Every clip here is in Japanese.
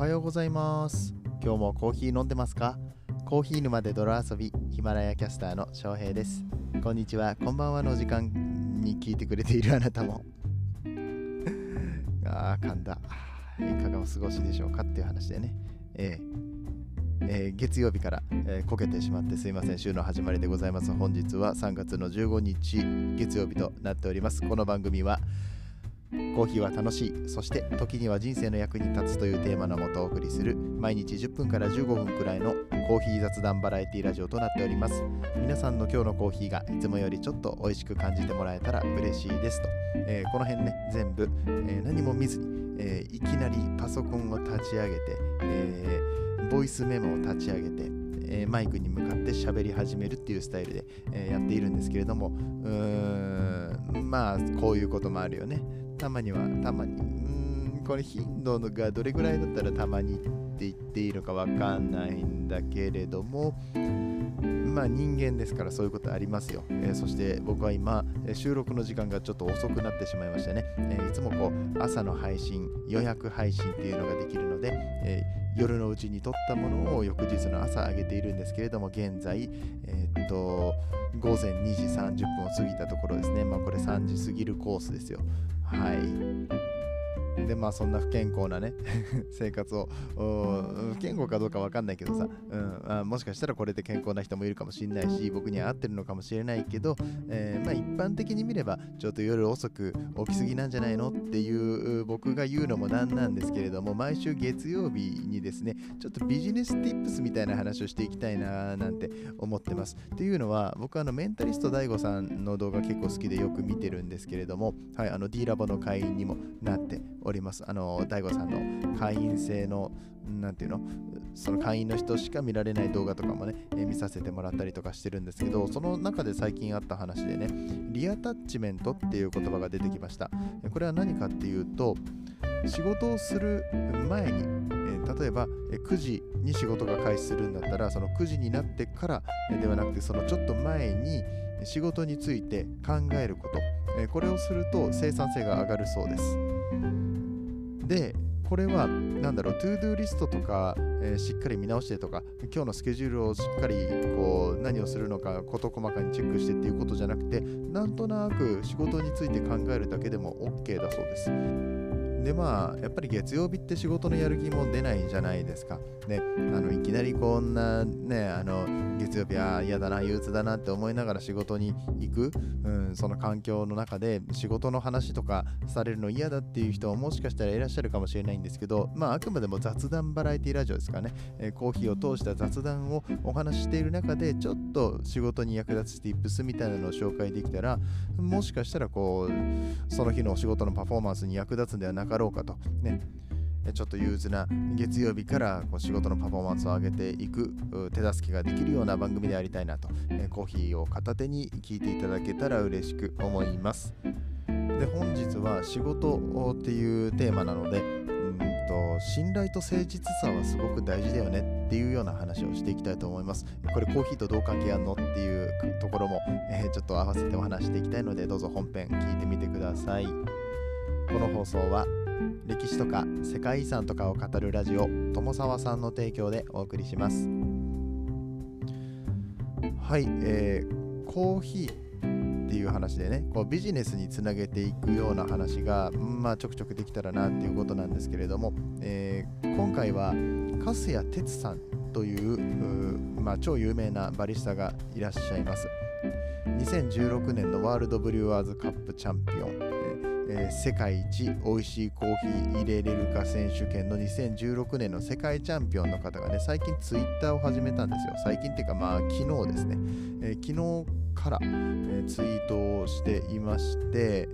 はようございます。今日もコーヒー飲んでますか？コーヒー沼で泥遊びヒマラヤキャスターの翔平です。こんにちは。こんばんはの時間に聞いてくれているあなたも。あー噛んだ。いかがお過ごしでしょうかっていう話でね。えーえー月曜日から、えーこけてしまってすいません。週の始まりでございます。本日は3月の15日月曜日となっております。この番組はコーヒーは楽しい。そして時には人生の役に立つというテーマのもとお送りする毎日10分から15分くらいのコーヒー雑談バラエティラジオとなっております。皆さんの今日のコーヒーがいつもよりちょっと美味しく感じてもらえたら嬉しいですと、えーこの辺ね全部、えー何も見ずに、えーいきなりパソコンを立ち上げて、えボイスメモを立ち上げてえマイクに向かって喋り始めるっていうスタイルで、えやっているんですけれどもうーんまあこういうこともあるよね。たまにはたまにうんこれ頻度がどれぐらいだったらたまにって言っていいのかわかんないんだけれどもまあ人間ですからそういうことありますよ、えーそして僕は今収録の時間がちょっと遅くなってしまいましたね、えーいつもこう朝の配信予約配信っていうのができるので、えー夜のうちに撮ったものを翌日の朝上げているんですけれども現在えーっと午前2時30分を過ぎたところですね。まあこれ3時過ぎるコースですよ。はい。でまあそんな不健康なね 生活を不健康かどうかわかんないけどさ、うんあもしかしたらこれで健康な人もいるかもしれないし僕には合ってるのかもしれないけど、えーまあ一般的に見ればちょっと夜遅く起きすぎなんじゃないのっていう僕が言うのもなんなんですけれども毎週月曜日にですねちょっとビジネスティップスみたいな話をしていきたいななんて思ってます。っていうのは僕あのメンタリスト DAIGO さんの動画結構好きでよく見てるんですけれどもはいあの D ラボの会員にもなっております。おります。あの DAIGO さんの会員制のなんていうの？その会員の人しか見られない動画とかもね、えー見させてもらったりとかしてるんですけどその中で最近あった話でねリアタッチメントっていう言葉が出てきました。これは何かっていうと仕事をする前に、え例えば9時に仕事が開始するんだったらその9時になってからではなくてそのちょっと前に仕事について考えること。これをすると生産性が上がるそうです。でこれは何だろう、 to do リストとか、えーしっかり見直してとか、今日のスケジュールをしっかりこう何をするのか、事細かにチェックしてっていうことじゃなくて、なんとなく仕事について考えるだけでも OK だそうです。でまあやっぱり月曜日って仕事のやる気も出ないじゃないですか。ね、あのいきなりこんなねあの月曜日は嫌だな憂鬱だなって思いながら仕事に行く、うん、その環境の中で仕事の話とかされるの嫌だっていう人ももしかしたらいらっしゃるかもしれないんですけどまああくまでも雑談バラエティラジオですかね、えーコーヒーを通した雑談をお話ししている中でちょっと仕事に役立つ tips みたいなのを紹介できたらもしかしたらこうその日のお仕事のパフォーマンスに役立つんではなかろうかとねちょっと憂鬱な月曜日からこう仕事のパフォーマンスを上げていく手助けができるような番組でありたいなと、えコーヒーを片手に聞いていただけたら嬉しく思います。で本日は仕事っていうテーマなのでうんと信頼と誠実さはすごく大事だよねっていうような話をしていきたいと思います。これコーヒーとどう関係あんのっていうところも、えーちょっと合わせてお話していきたいのでどうぞ本編聞いてみてください。この放送は歴史とか世界遺産とかを語るラジオ友沢さんの提供でお送りします。はい、えーコーヒーっていう話でねこうビジネスにつなげていくような話が、まあ、ちょくちょくできたらなっていうことなんですけれども、えー今回は粕谷哲さんというまあ、超有名なバリスタがいらっしゃいます。2016年のワールドブリュワーズカップチャンピオン、えー世界一美味しいコーヒー入れれるか選手権の2016年の世界チャンピオンの方がね最近ツイッターを始めたんですよ。最近っていうかまあ昨日ですね、えー昨日から、えーツイートをしていまして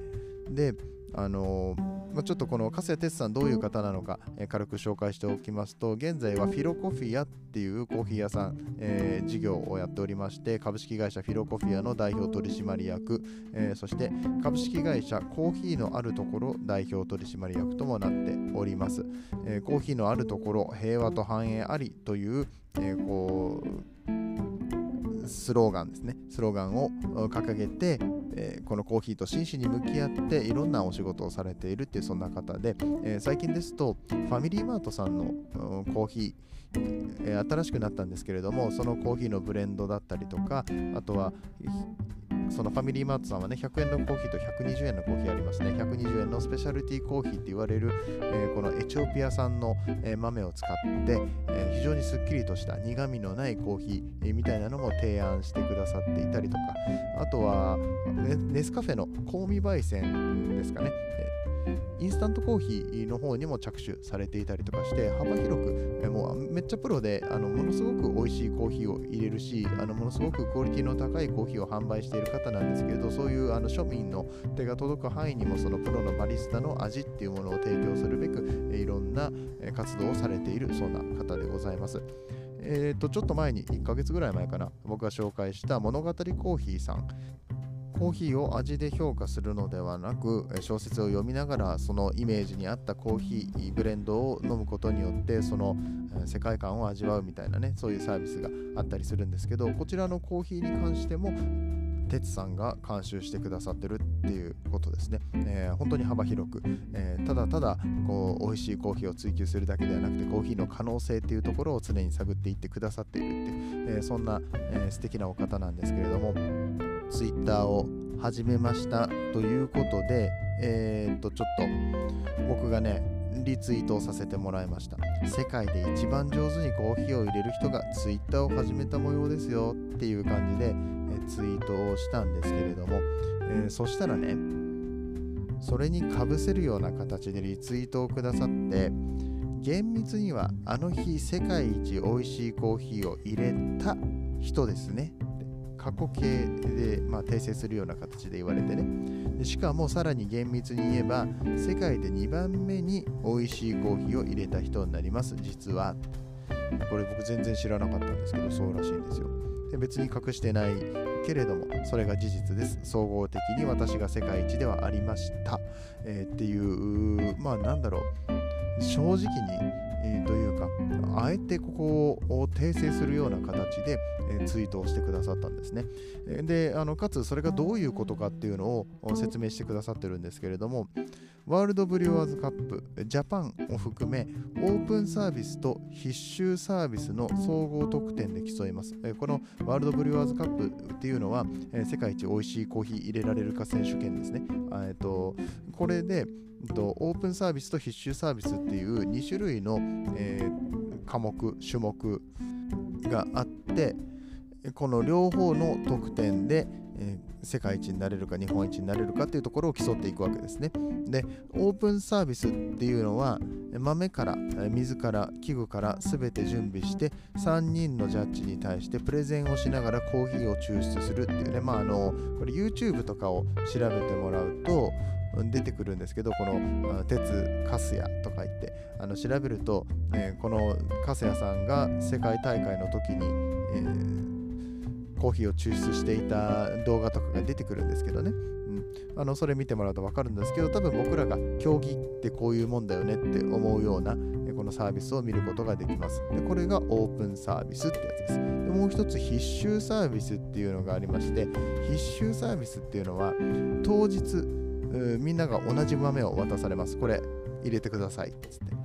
であのーまあ、ちょっとこの粕谷哲さんどういう方なのか、えー軽く紹介しておきますと現在はフィロコフィアっていうコーヒー屋さん、えー事業をやっておりまして株式会社フィロコフィアの代表取締役、えーそして株式会社コーヒーのあるところ代表取締役ともなっております、えーコーヒーのあるところ平和と繁栄ありという、えーこうスローガンですね。スローガンを掲げて、えー、このコーヒーと真摯に向き合っていろんなお仕事をされているっていうそんな方で、えー、最近ですとファミリーマートさんの、コーヒー、えー、新しくなったんですけれどもそのコーヒーのブレンドだったりとかあとはそのファミリーマートさんはね、100円のコーヒーと120円のコーヒーありますね。120円のスペシャルティーコーヒーって言われる、えー、このエチオピア産の、えー、豆を使って、えー、非常にすっきりとした苦味のないコーヒー、えみたいなのも提案してくださっていたりとか、あとは、ネスカフェの香味焙煎ですかね。インスタントコーヒーの方にも着手されていたりとかして幅広くもうめっちゃプロであのものすごく美味しいコーヒーを入れるしあのものすごくクオリティの高いコーヒーを販売している方なんですけれどそういうあの庶民の手が届く範囲にもそのプロのバリスタの味っていうものを提供するべくいろんな活動をされているそんな方でございます。えー、とちょっと前に1ヶ月ぐらい前かな僕が紹介した物語コーヒーさんコーヒーを味で評価するのではなく小説を読みながらそのイメージに合ったコーヒーブレンドを飲むことによってその世界観を味わうみたいなねそういうサービスがあったりするんですけどこちらのコーヒーに関しても哲さんが監修してくださってるっていうことですね、えー、本当に幅広く、えー、ただただこう美味しいコーヒーを追求するだけではなくてコーヒーの可能性っていうところを常に探っていってくださっているっていう、えー、そんな、えー、素敵なお方なんですけれども Twitter を始めましたということで、えー、っと、ちょっと僕がね、リツイートをさせてもらいました。世界で一番上手にコーヒーを入れる人が Twitter を始めた模様ですよっていう感じで、えツイートをしたんですけれども、えー、そしたらね、それにかぶせるような形でリツイートをくださって、厳密にはあの日世界一美味しいコーヒーを入れた人ですね過去形で、まあ、訂正するような形で言われてね。でしかもさらに厳密に言えば世界で2番目に美味しいコーヒーを入れた人になります実は。これ僕全然知らなかったんですけどそうらしいんですよ。で別に隠してないけれどもそれが事実です。総合的に私が世界一ではありました、えー、っていうまあなんだろう。正直にえー、というか、あえてここを訂正するような形で、えー、ツイートをしてくださったんですね。で、あのかつそれがどういうことかっていうのを説明してくださってるんですけれども、ワールドブリュワーズカップ、ジャパンを含め、オープンサービスと必修サービスの総合得点で競います。このワールドブリュワーズカップっていうのは、世界一美味しいコーヒー入れられるか選手権ですね。えっと、これで、オープンサービスと必修サービスっていう2種類の、えー、科目種目があってこの両方の得点で、えー、世界一になれるか日本一になれるかっていうところを競っていくわけですね。でオープンサービスっていうのは豆から水から器具から全て準備して3人のジャッジに対してプレゼンをしながらコーヒーを抽出するっていうねまああのこれ YouTube とかを調べてもらうと出てくるんですけどこの鉄カスヤとか言ってあの調べると、えー、このカスヤさんが世界大会の時に、えー、コーヒーを抽出していた動画とかが出てくるんですけどね、うん、あのそれ見てもらうと分かるんですけど多分僕らが競技ってこういうもんだよねって思うようなこのサービスを見ることができますでこれがオープンサービスってやつですでもう一つ必修サービスっていうのがありまして必修サービスっていうのは当日みんなが同じ豆を渡されます。これ入れてくださいっつって。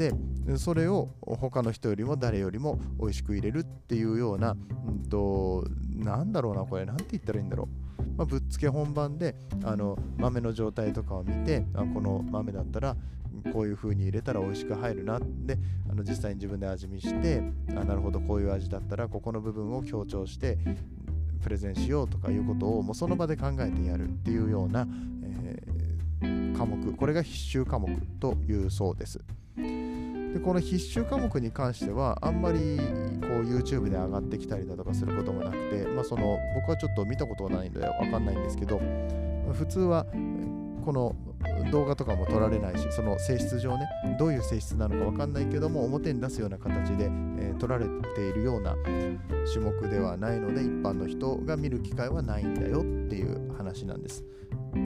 で、それを他の人よりも誰よりも美味しく入れるっていうような、うんと、なんだろうな、これ、なんて言ったらいいんだろう。まあ、ぶっつけ本番であの豆の状態とかを見てあこの豆だったらこういう風に入れたら美味しく入るな。であの実際に自分で味見してあなるほどこういう味だったらここの部分を強調してプレゼンしようとかいうことをもうその場で考えてやるっていうような、えー、科目。これが必修科目というそうです。でこの必修科目に関してはあんまりこう YouTube で上がってきたりだとかすることもなくて、まあ、その僕はちょっと見たことがないのでわかんないんですけど普通はこの動画とかも撮られないしその性質上ねどういう性質なのか分かんないけども表に出すような形で、えー、撮られているような種目ではないので一般の人が見る機会はないんだよっていう話なんです。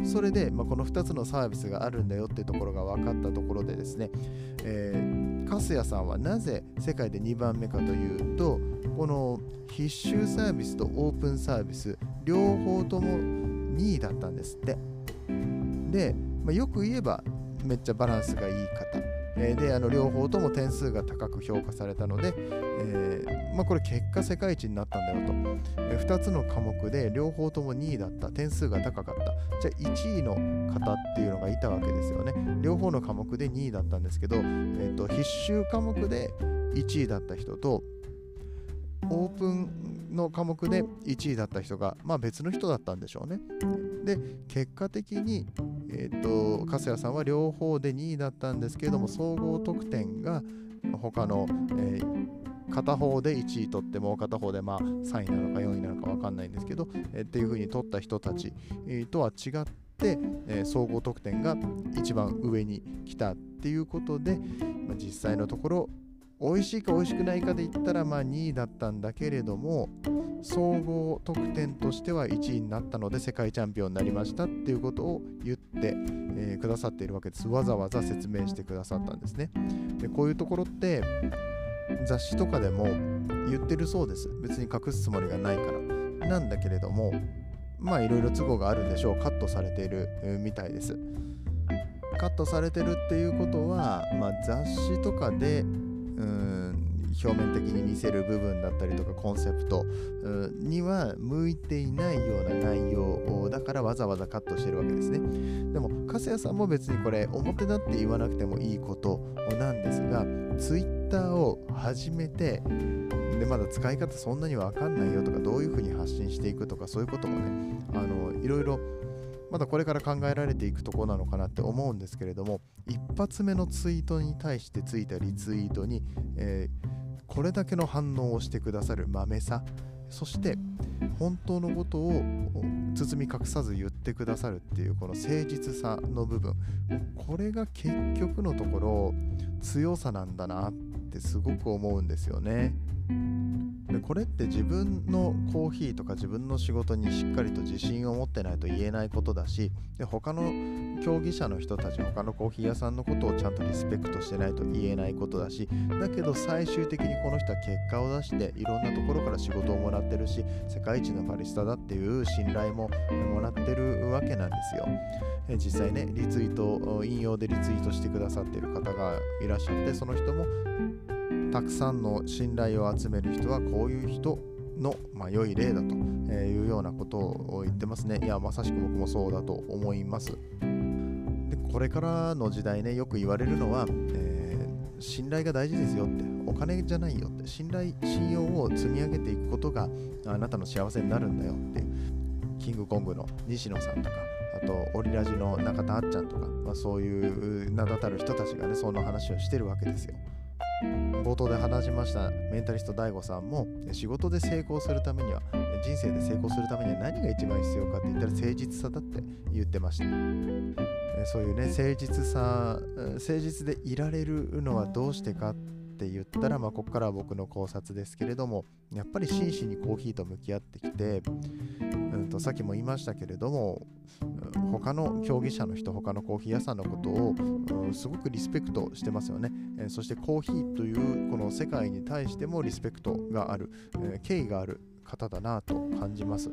それで、まあ、この2つのサービスがあるんだよっていうところが分かったところでですね、えー、粕谷さんはなぜ世界で2番目かというとこの必修サービスとオープンサービス両方とも2位だったんですって。で、まあ、よく言えばめっちゃバランスがいいえーであの両方とも点数が高く評価されたので、えー、まあ、これ結果世界一になったんだよと、えー、2つの科目で両方とも2位だった。点数が高かった。じゃあ1位の方っていうのがいたわけですよね。両方の科目で2位だったんですけど、えーと、必修科目で1位だった人とオープンの科目で1位だった人が、まあ、別の人だったんでしょうね。で結果的に、えーと、粕谷さんは両方で2位だったんですけれども総合得点が他の、えー、片方で1位取っても片方でまあ3位なのか4位なのか分かんないんですけど、えー、っていう風に取った人たち、えー、とは違って、えー、総合得点が一番上に来たっていうことで、まあ、実際のところ美味しいか美味しくないかで言ったらまあ2位だったんだけれども総合得点としては1位になったので世界チャンピオンになりましたっていうことを言って、えー、くださっているわけです。わざわざ説明してくださったんですね。でこういうところって雑誌とかでも言ってるそうです。別に隠すつもりがないから。なんだけれどもまあいろいろ都合があるんでしょう。カットされているみたいです。カットされてるっていうことは、まあ、雑誌とかでうん表面的に見せる部分だったりとかコンセプトには向いていないような内容だからわざわざカットしてるわけですね。でも粕谷さんも別にこれ表だって言わなくてもいいことなんですが Twitter を始めてでまだ使い方そんなにわかんないよとかどういうふうに発信していくとかそういうこともねあのいろいろまだこれから考えられていくところなのかなって思うんですけれども一発目のツイートに対してついたリツイートに、えー、これだけの反応をしてくださるまめさそして本当のことを包み隠さず言ってくださるっていうこの誠実さの部分これが結局のところ強さなんだなってすごく思うんですよね。でこれって自分のコーヒーとか自分の仕事にしっかりと自信を持ってないと言えないことだしで他の競技者の人たち他のコーヒー屋さんのことをちゃんとリスペクトしてないと言えないことだしだけど最終的にこの人は結果を出していろんなところから仕事をもらってるし世界一のバリスタだっていう信頼ももらってるわけなんですよ。実際ねリツイート引用でリツイートしてくださってる方がいらっしゃってその人もたくさんの信頼を集める人はこういう人の、まあ、良い例だというようなことを言ってますね。いや、まさしく僕もそうだと思います。でこれからの時代ね、よく言われるのは、えー、信頼が大事ですよって、お金じゃないよって、信頼、信用を積み上げていくことがあなたの幸せになるんだよって、キングコングの西野さんとか、あと、オリラジの中田あっちゃんとか、まあ、そういう名だたる人たちがね、その話をしてるわけですよ。冒頭で話しましたメンタリスト DAIGO さんも仕事で成功するためには人生で成功するためには何が一番必要かって言ったら誠実さだって言ってました。そういうね誠実さ誠実でいられるのはどうしてかってって言ったら、まあ、ここからは僕の考察ですけれどもやっぱり真摯にコーヒーと向き合ってきて、うんと、さっきも言いましたけれども他の競技者の人他のコーヒー屋さんのことを、うん、すごくリスペクトしてますよね、え、そしてコーヒーというこの世界に対してもリスペクトがある、えー、敬意がある方だなと感じます。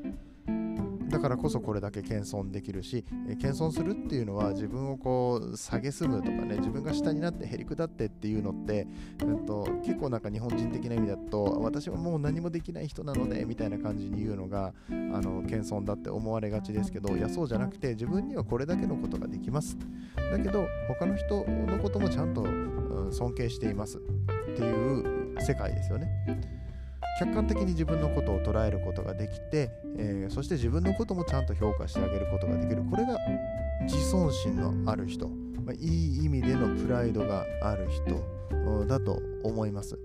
だからこそこれだけ謙遜できるし、え謙遜するっていうのは自分をこう下げすむとかね自分が下になってへりくだってっていうのって、うんと、結構なんか日本人的な意味だと私はもう何もできない人なのでみたいな感じに言うのがあの謙遜だって思われがちですけどいやそうじゃなくて自分にはこれだけのことができますだけど他の人のこともちゃんと、うん、尊敬していますっていう世界ですよね。客観的に自分のことを捉えることができて、えー、そして自分のこともちゃんと評価してあげることができる。これが自尊心のある人、まあ、いい意味でのプライドがある人だと思います。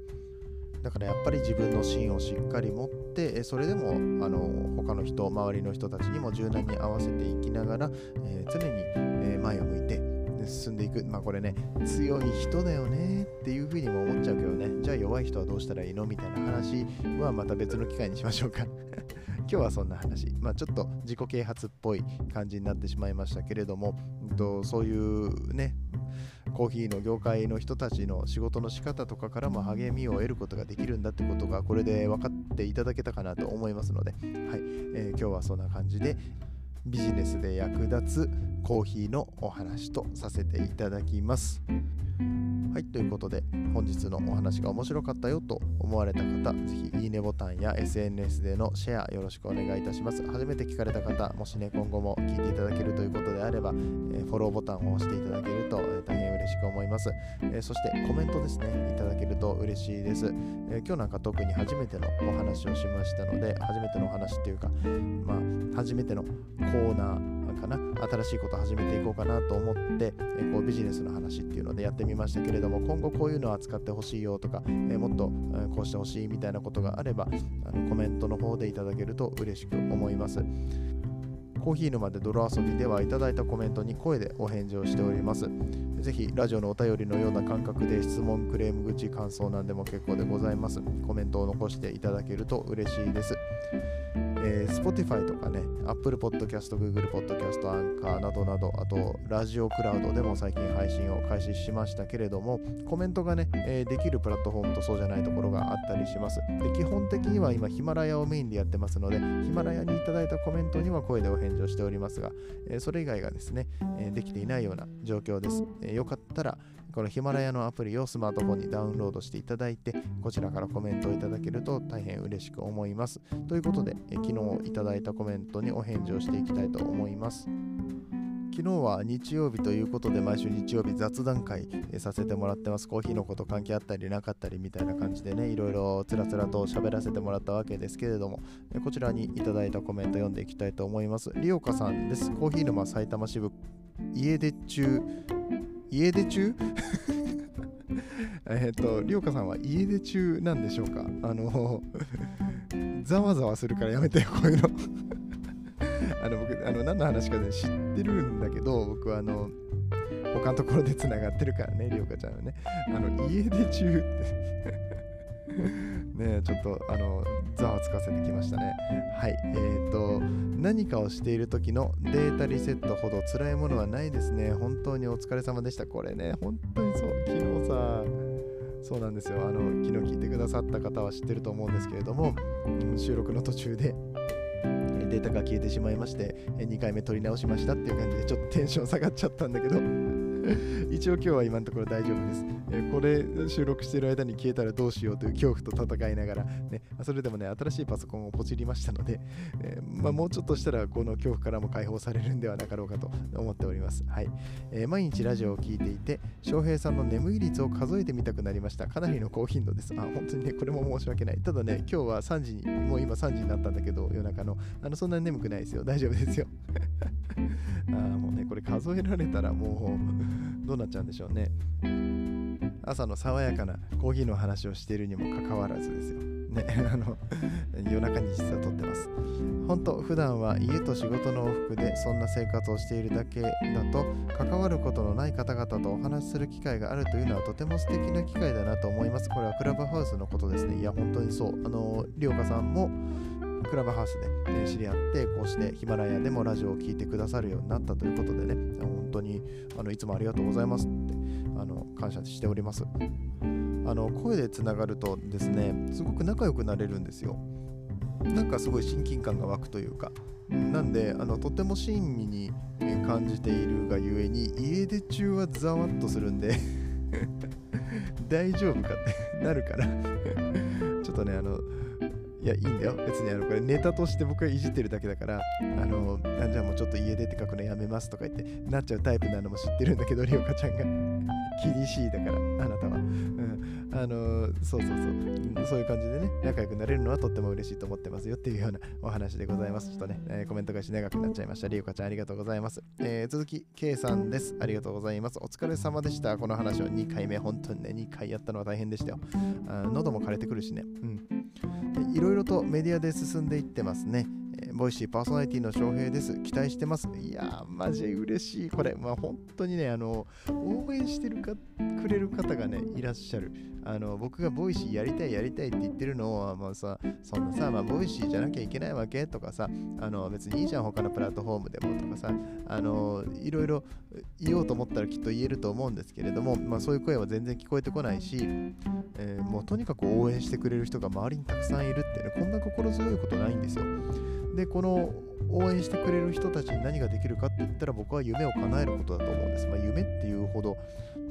だからやっぱり自分の芯をしっかり持ってそれでもあの他の人周りの人たちにも柔軟に合わせていきながら、えー、常に、前を向いて進んでいく。まあこれね、強い人だよねっていうふうにも思っちゃうけどね、じゃあ弱い人はどうしたらいいのみたいな話はまた別の機会にしましょうか 今日はそんな話。まあちょっと自己啓発っぽい感じになってしまいましたけれども、とそういうね、コーヒーの業界の人たちの仕事の仕方とかからも励みを得ることができるんだってことがこれで分かっていただけたかなと思いますので、はいえー、今日はそんな感じでビジネスで役立つコーヒーのお話とさせていただきます。はい、ということで本日のお話が面白かったよと思われた方、ぜひいいねボタンや SNS でのシェアよろしくお願いいたします。初めて聞かれた方、もしね、今後も聞いていただけるということであれば、えー、フォローボタンを押していただけると、えー、大変嬉しく思います、えー、そしてコメントですね、いただけると嬉しいです、え今日なんか特に初めてのお話をしましたので、初めてのお話っていうか、まあ、初めてのコーナー、かな新しいこと始めていこうかなと思って、えこうビジネスの話っていうのでやってみましたけれども今後こういうのを扱ってほしいよとか、えもっと、えこうしてほしいみたいなことがあればあのコメントの方でいただけると嬉しく思いますコーヒー沼で泥遊びではいただいたコメントに声でお返事をしております。ぜひラジオのお便りのような感覚で質問、クレーム口、感想なんでも結構でございます。コメントを残していただけると嬉しいです。えー、Spotify とかね、Apple Podcast、Google Podcast、Anchor などなど、あと、ラジオクラウドでも最近配信を開始しましたけれども、コメントがね、えー、できるプラットフォームとそうじゃないところがあったりします。で基本的には今、ヒマラヤをメインでやってますので、ヒマラヤにいただいたコメントには声でお返事をしておりますが、えー、それ以外がですね、えできていないような状況です。えよかったら、このヒマラヤのアプリをスマートフォンにダウンロードしていただいて、こちらからコメントをいただけると大変嬉しく思います。ということで、え昨日いただいたコメントにお返事をしていきたいと思います。昨日は日曜日ということで毎週日曜日雑談会させてもらってますコーヒーのこと関係あったりなかったりみたいな感じでねいろいろつらつらと喋らせてもらったわけですけれどもこちらにいただいたコメント読んでいきたいと思いますリオカさんですコーヒー沼埼玉支部家出中家出中？えっと、りょうかさんは家出中なんでしょうか？あの、ざわざわするからやめてよ、こういうの。あの、僕、あの、何の話かね、知ってるんだけど、僕はあの、他のところでつながってるからね、りょうかちゃんはね。あの、家出中って。ねちょっとあのざわつかせてきましたね。はいえーと何かをしている時のデータリセットほど辛いものはないですね。本当にお疲れ様でした。これね本当にそう昨日さそうなんですよ。あの昨日聞いてくださった方は知ってると思うんですけれども収録の途中でデータが消えてしまいまして2回目撮り直しましたっていう感じでちょっとテンション下がっちゃったんだけど 一応今日は今のところ大丈夫です。え、これ収録している間に消えたらどうしようという恐怖と戦いながら、ね、それでもね、新しいパソコンをポチりましたので、え、まあ、もうちょっとしたらこの恐怖からも解放されるんではなかろうかと思っております。はいえ、毎日ラジオを聴いていて、翔平さんの眠い率を数えてみたくなりました。かなりの高頻度です。あ、本当にね、これも申し訳ない。ただね、今日は3時に、もう今3時になったんだけど、夜中の、あのそんなに眠くないですよ。大丈夫ですよ。あもうね、これ数えられたらもう、どうなっちゃうんでしょうね。朝の爽やかなコーヒーの話をしているにもかかわらずですよ。ね、あの夜中に実は撮ってます。本当、普段は家と仕事の往復でそんな生活をしているだけだと、関わることのない方々とお話しする機会があるというのはとても素敵な機会だなと思います。これはクラブハウスのことですね。いや、本当にそう。あの、りょうかさんもクラブハウスで、知り合ってこうしてヒマラヤでもラジオを聴いてくださるようになったということでね本当にあのいつもありがとうございますってあの感謝しております。あの声でつながるとですねすごく仲良くなれるんですよ。なんかすごい親近感が湧くというか。なんであのとても親身に感じているがゆえに家出中はざわっとするんで 大丈夫かってなるから。ちょっとねあのいや、いいんだよ。別にあのこれネタとして僕がいじってるだけだから、あの、あじゃあもうちょっと家出て書くのやめますとか言ってなっちゃうタイプなのも知ってるんだけど、りおかちゃんが厳しいだから、あなたは。うん。あの、そうそうそう。そういう感じでね、仲良くなれるのはとっても嬉しいと思ってますよっていうようなお話でございます。ちょっとね、えー、コメント返し長くなっちゃいました。りおかちゃんありがとうございます。えー、続き、K さんです。ありがとうございます。お疲れ様でした。この話を2回目、本当にね、2回やったのは大変でしたよ。あ喉も枯れてくるしね。うん。いろいろとメディアで進んでいってますね。えー、ボイシーパーソナリティの翔平です。期待してます。いやー、マジ嬉しい。これ、まあ本当にね、あの、応援してるかくれる方がね、いらっしゃる。あの、僕がボイシーやりたい、やりたいって言ってるのは、まあさ、そんなさ、まあ、ボイシーじゃなきゃいけないわけとかさ、あの、別にいいじゃん、他のプラットフォームでもとかさ、あの、いろいろ言おうと思ったらきっと言えると思うんですけれども、まあそういう声は全然聞こえてこないし、えー、もうとにかく応援してくれる人が周りにたくさんいるってね、こんな心強いことないんですよ。でこの応援してくれる人たちに何ができるかって言ったら僕は夢を叶えることだと思うんです。まあ、夢っていうほど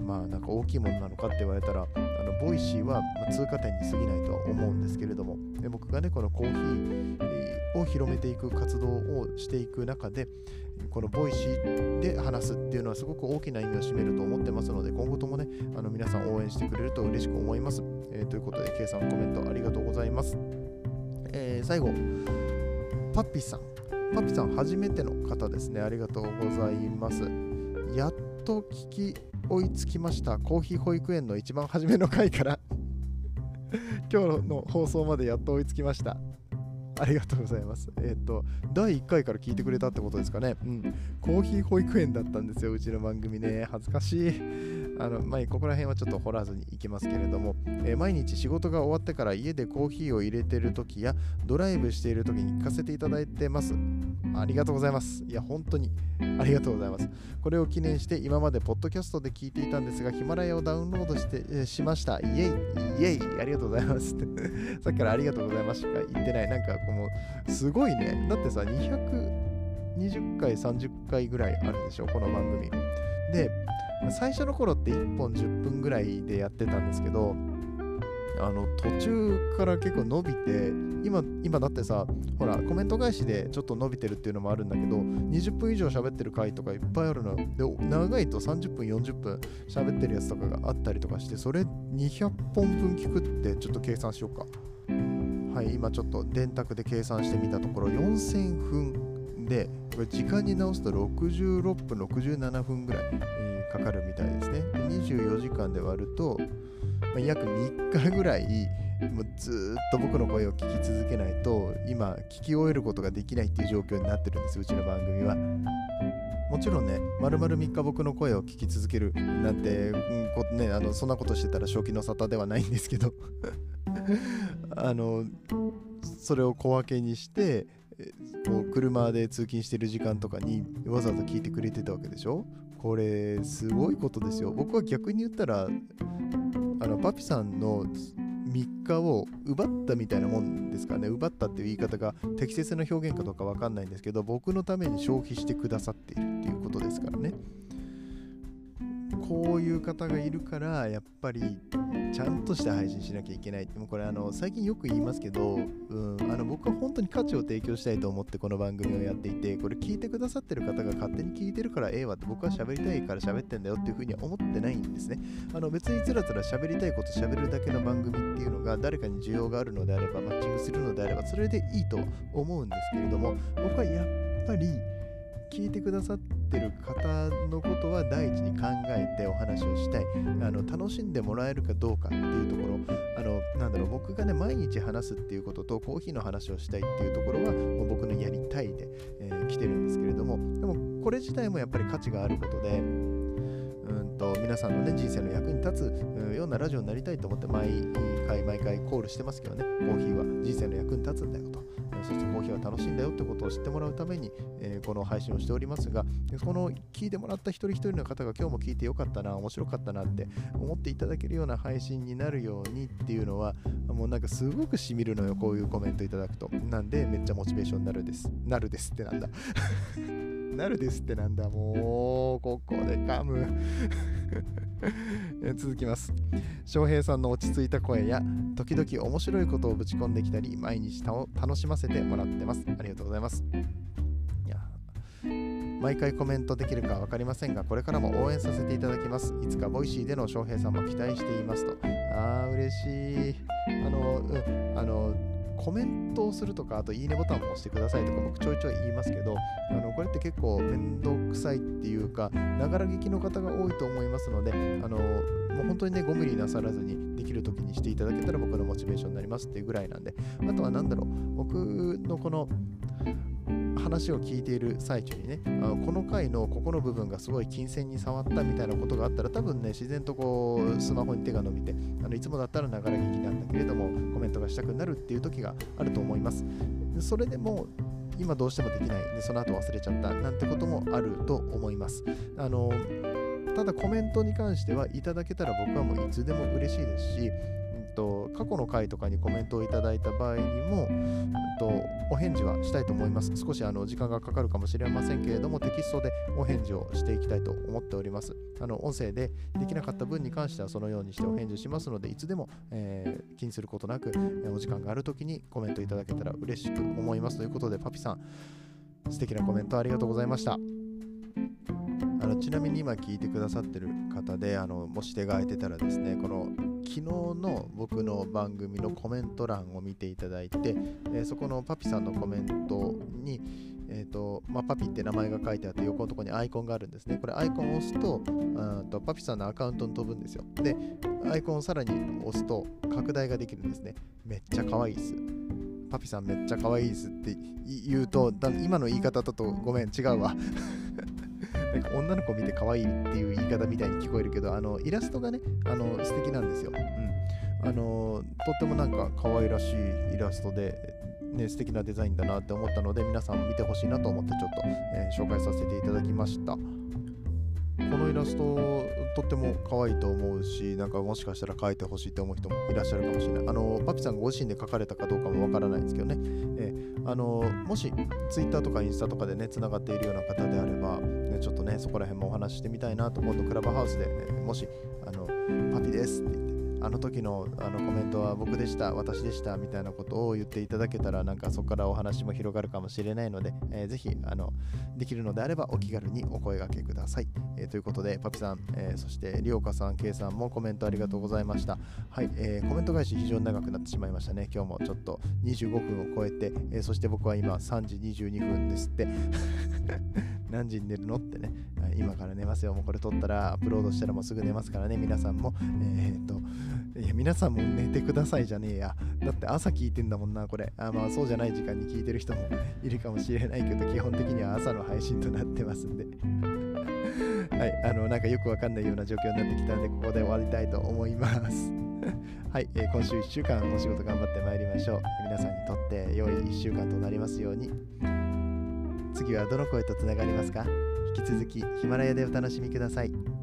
まあなんか大きいものなのかって言われたらあのボイシーは通過点に過ぎないとは思うんですけれども。で僕がねこのコーヒーを広めていく活動をしていく中でこのボイシーで話すっていうのはすごく大きな意味を占めると思ってますので今後ともねあの皆さん応援してくれると嬉しく思います、えー、ということで K さんコメントありがとうございます、えー、最後。パピさんパピさん初めての方ですねありがとうございますやっと聞き追いつきましたコーヒー保育園の一番初めの回から 今日の放送までやっと追いつきましたありがとうございます。えっ、ー、と、第1回から聞いてくれたってことですかね。うん。コーヒー保育園だったんですよ、うちの番組ね。恥ずかしい。あの、まあ、ここら辺はちょっと掘らずにいきますけれども、えー、毎日仕事が終わってから家でコーヒーを入れてる時やドライブしている時に聞かせていただいてます。ありがとうございます。いや、本当にありがとうございます。これを記念して今までポッドキャストで聞いていたんですが、ヒマラヤをダウンロードして、えー、しました。イェイ、イェイ、ありがとうございます。さっきからありがとうございますしか言ってない。なんかこの、すごいね。だってさ、220回、30回ぐらいあるでしょ、この番組。で、最初の頃って1本10分ぐらいでやってたんですけどあの途中から結構伸びて今今だってさほらコメント返しでちょっと伸びてるっていうのもあるんだけど20分以上喋ってる回とかいっぱいあるので長いと30分40分喋ってるやつとかがあったりとかしてそれ200本分聞くってちょっと計算しようか。はい今ちょっと電卓で計算してみたところ4000分でこれ時間に直すと66分67分ぐらい、かかるみたいですね。24時間で割ると、まあ、約3日ぐらいもうずっと僕の声を聞き続けないと今聞き終えることができないっていう状況になってるんですうちの番組は。もちろんね、まるまる3日僕の声を聞き続けるなんて、うんね、あのそんなことしてたら正気の沙汰ではないんですけど あのそれを小分けにしてこう車で通勤してる時間とかにわざわざ聞いてくれてたわけでしょ？これすごいことですよ。僕は逆に言ったらあのパピさんの3日を奪ったみたいなもんですかね。奪ったっていう言い方が適切な表現かどうか分かんないんですけど僕のために消費してくださっているっていうことですからね。こういう方がいるからやっぱりちゃんとした配信しなきゃいけない。ってもうこれあの最近よく言いますけど、うん、あの僕は本当に価値を提供したいと思ってこの番組をやっていてこれ聞いてくださってる方が勝手に聞いてるからええわって僕は喋りたいから喋ってんだよっていうふうには思ってないんですね。あの別につらつら喋りたいこと喋るだけの番組っていうのが誰かに需要があるのであればマッチングするのであればそれでいいと思うんですけれども僕はやっぱり聞いてくださってる方のことは第一に考えてお話をしたい。あの楽しんでもらえるかどうかっていうところ。あのなんだろう僕がね毎日話すっていうこととコーヒーの話をしたいっていうところはもう僕のやりたいで、えー、来てるんですけれども。でもこれ自体もやっぱり価値があることでと皆さんのね人生の役に立つようなラジオになりたいと思って毎回毎回コールしてますけどねコーヒーは人生の役に立つんだよとそしてコーヒーは楽しいんだよってことを知ってもらうために、えー、この配信をしておりますが、この聞いてもらった一人一人の方が今日も聞いてよかったな、面白かったなって思っていただけるような配信になるようにっていうのは、もうなんかすごくしみるのよ、こういうコメントいただくと。なんで、めっちゃモチベーションになるです。なるですってなんだ。なるですってなんだ。もう、ここで噛む 続きます。翔平さんの落ち着いた声や、時々面白いことをぶち込んできたり、毎日楽しませてもらってます。ありがとうございます。いや毎回コメントできるか分かりませんが、これからも応援させていただきます。いつかボイシーでの翔平さんも期待していますと。あー、嬉しい。あの、うん、あの、コメントをするとか、あといいねボタンを押してくださいとか、僕ちょいちょい言いますけど、あのこれって結構面倒くさいっていうか、ながら聞きの方が多いと思いますので、あのもう本当にね、ご無理なさらずにできる時にしていただけたら僕のモチベーションになりますっていうぐらいなんで、あとは何だろう、僕のこの話を聞いている最中にね、あのこの回のここの部分がすごい金銭に触ったみたいなことがあったら、多分ね、自然とこう、スマホに手が伸びて、あのいつもだったらながら聞きなんだけれども、コメントがしたくなるっていう時があると思います。それでも、今どうしてもできないでその後忘れちゃったなんてこともあると思います。あのただコメントに関してはいただけたら僕はもういつでも嬉しいですし、と過去の回とかにコメントをいただいた場合にも、うんとお返事はしたいと思います。少しあの時間がかかるかもしれませんけれども、テキストでお返事をしていきたいと思っております。あの音声でできなかった分に関してはそのようにしてお返事しますので、いつでも、えー、気にすることなく、えお時間があるときにコメントいただけたら嬉しく思います。ということで、パピさん、素敵なコメントありがとうございました。あのちなみに今聞いてくださってる方であのもし手が空いてたらですねこの昨日の僕の番組のコメント欄を見ていただいて、えー、そこのパピさんのコメントに、えーとまあ、パピって名前が書いてあって横のところにアイコンがあるんですね。これアイコンを押すととパピさんのアカウントに飛ぶんですよ。でアイコンをさらに押すと拡大ができるんですね。めっちゃ可愛いです。パピさんめっちゃ可愛いですって言うと今の言い方だとごめん違うわ。なんか女の子見て可愛いっていう言い方みたいに聞こえるけど、あのイラストがね、あの素敵なんですよ。うん。あのとってもなんか可愛らしいイラストで、ね、素敵なデザインだなって思ったので、皆さんも見てほしいなと思ってちょっと、えー、紹介させていただきました。このイラストとっても可愛いと思うし、なんかもしかしたら描いてほしいと思う人もいらっしゃるかもしれない。あの、パピさんご自身で描かれたかどうかもわからないんですけどね。え、あの、もし Twitter とかインスタとかでね、つながっているような方であれば、ね、ちょっとね、そこら辺もお話ししてみたいなと、今度クラブハウスで、ね、もし、あの、パピですって言って、あの時のあのコメントは僕でした、私でしたみたいなことを言っていただけたら、なんかそこからお話も広がるかもしれないので、えー、ぜひあのできるのであればお気軽にお声がけください。えー、ということで、パピさん、えー、そしてりおかさん、けいさんもコメントありがとうございました。はい、えー、コメント返し非常に長くなってしまいましたね。今日もちょっと25分を超えて、えー、そして僕は今3時22分ですって。何時に寝るの？ってね、今から寝ますよ。もうこれ撮ったらアップロードしたらもうすぐ寝ますからね、皆さんも、えー、っと、いや、皆さんも寝てくださいじゃねえや。だって朝聞いてんだもんな、これ。あまあ、そうじゃない時間に聞いてる人もいるかもしれないけど、基本的には朝の配信となってますんで。はい、あの、なんかよくわかんないような状況になってきたんで、ここで終わりたいと思います。はい、えー、今週1週間お仕事頑張ってまいりましょう。皆さんにとって良い1週間となりますように。次はどの声とつながりますか？引き続きヒマラヤでお楽しみください。